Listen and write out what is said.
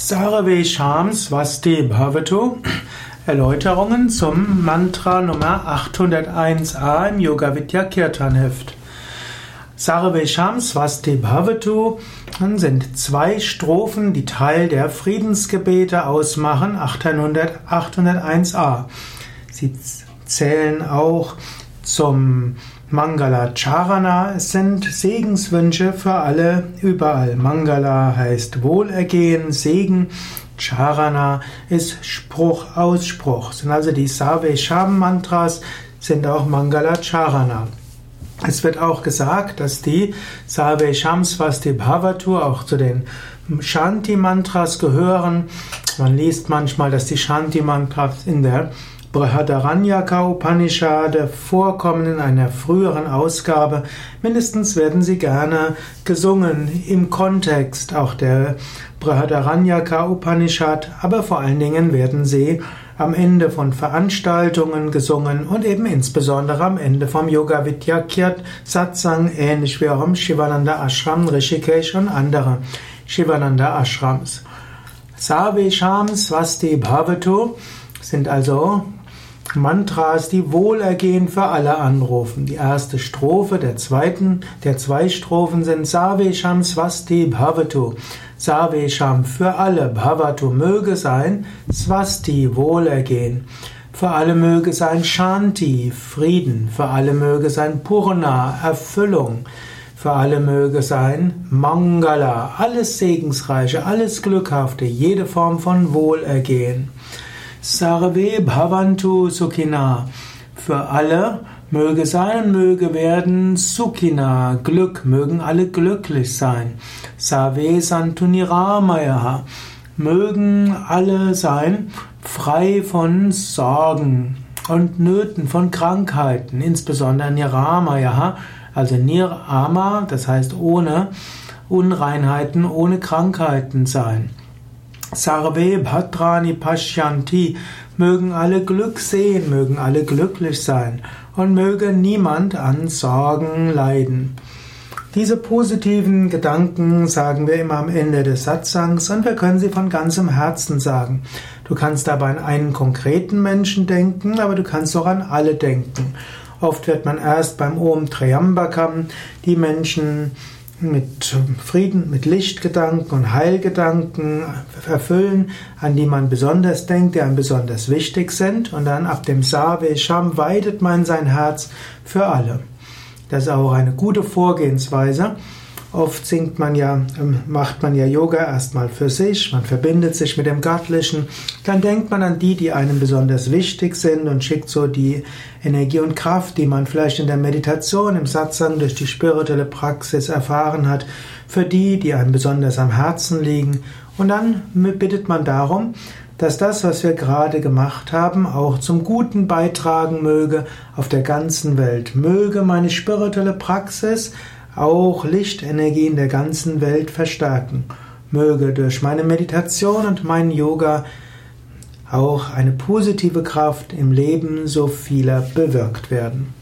Sarve Sham Swasti Bhavatu Erläuterungen zum Mantra Nummer 801a im Yoga Vidya Kirtan Heft. Sarve Sham Swasti Bhavatu sind zwei Strophen, die Teil der Friedensgebete ausmachen, 800, 801a. Sie zählen auch zum Mangala Charana sind Segenswünsche für alle überall. Mangala heißt Wohlergehen, Segen. Charana ist Spruch, Ausspruch. Sind also die Save Sham Mantras sind auch Mangala Charana. Es wird auch gesagt, dass die Save Sham Swasti Bhavatu auch zu den Shanti Mantras gehören. Man liest manchmal, dass die Shanti Mantras in der Brihadaranyaka Upanishad vorkommen in einer früheren Ausgabe. Mindestens werden sie gerne gesungen im Kontext auch der Brihadaranyaka Upanishad, aber vor allen Dingen werden sie am Ende von Veranstaltungen gesungen und eben insbesondere am Ende vom Yoga Vidya Kyat Satsang, ähnlich wie auch im Shivananda Ashram, Rishikesh und andere Shivananda Ashrams. Savesham Swasti Bhavatu sind also Mantras, die Wohlergehen für alle anrufen. Die erste Strophe der zweiten, der zwei Strophen sind Savesham Swasti Bhavatu. Savesham für alle, Bhavatu möge sein, Swasti Wohlergehen. Für alle möge sein Shanti, Frieden. Für alle möge sein Purna, Erfüllung. Für alle möge sein Mangala, alles Segensreiche, alles Glückhafte, jede Form von Wohlergehen. Sarve Bhavantu Sukhina. Für alle möge sein, möge werden Sukhina. Glück, mögen alle glücklich sein. Save Santuniramayaha. Mögen alle sein frei von Sorgen und Nöten, von Krankheiten, insbesondere Niramayaha, also Nirama, das heißt ohne Unreinheiten, ohne Krankheiten sein. Sarve Bhadrani Pashyanti, mögen alle Glück sehen, mögen alle glücklich sein und möge niemand an Sorgen leiden. Diese positiven Gedanken sagen wir immer am Ende des Satsangs und wir können sie von ganzem Herzen sagen. Du kannst dabei an einen konkreten Menschen denken, aber du kannst auch an alle denken. Oft wird man erst beim Om Triambakam die Menschen mit Frieden, mit Lichtgedanken und Heilgedanken erfüllen, an die man besonders denkt, die einem besonders wichtig sind. Und dann ab dem Save Sham weidet man sein Herz für alle. Das ist auch eine gute Vorgehensweise. Oft singt man ja, ähm, macht man ja Yoga erstmal für sich, man verbindet sich mit dem Göttlichen, dann denkt man an die, die einem besonders wichtig sind und schickt so die Energie und Kraft, die man vielleicht in der Meditation, im Satsang durch die spirituelle Praxis erfahren hat, für die, die einem besonders am Herzen liegen. Und dann bittet man darum, dass das, was wir gerade gemacht haben, auch zum Guten beitragen möge auf der ganzen Welt. Möge meine spirituelle Praxis auch Lichtenergie in der ganzen Welt verstärken. Möge durch meine Meditation und mein Yoga auch eine positive Kraft im Leben so vieler bewirkt werden.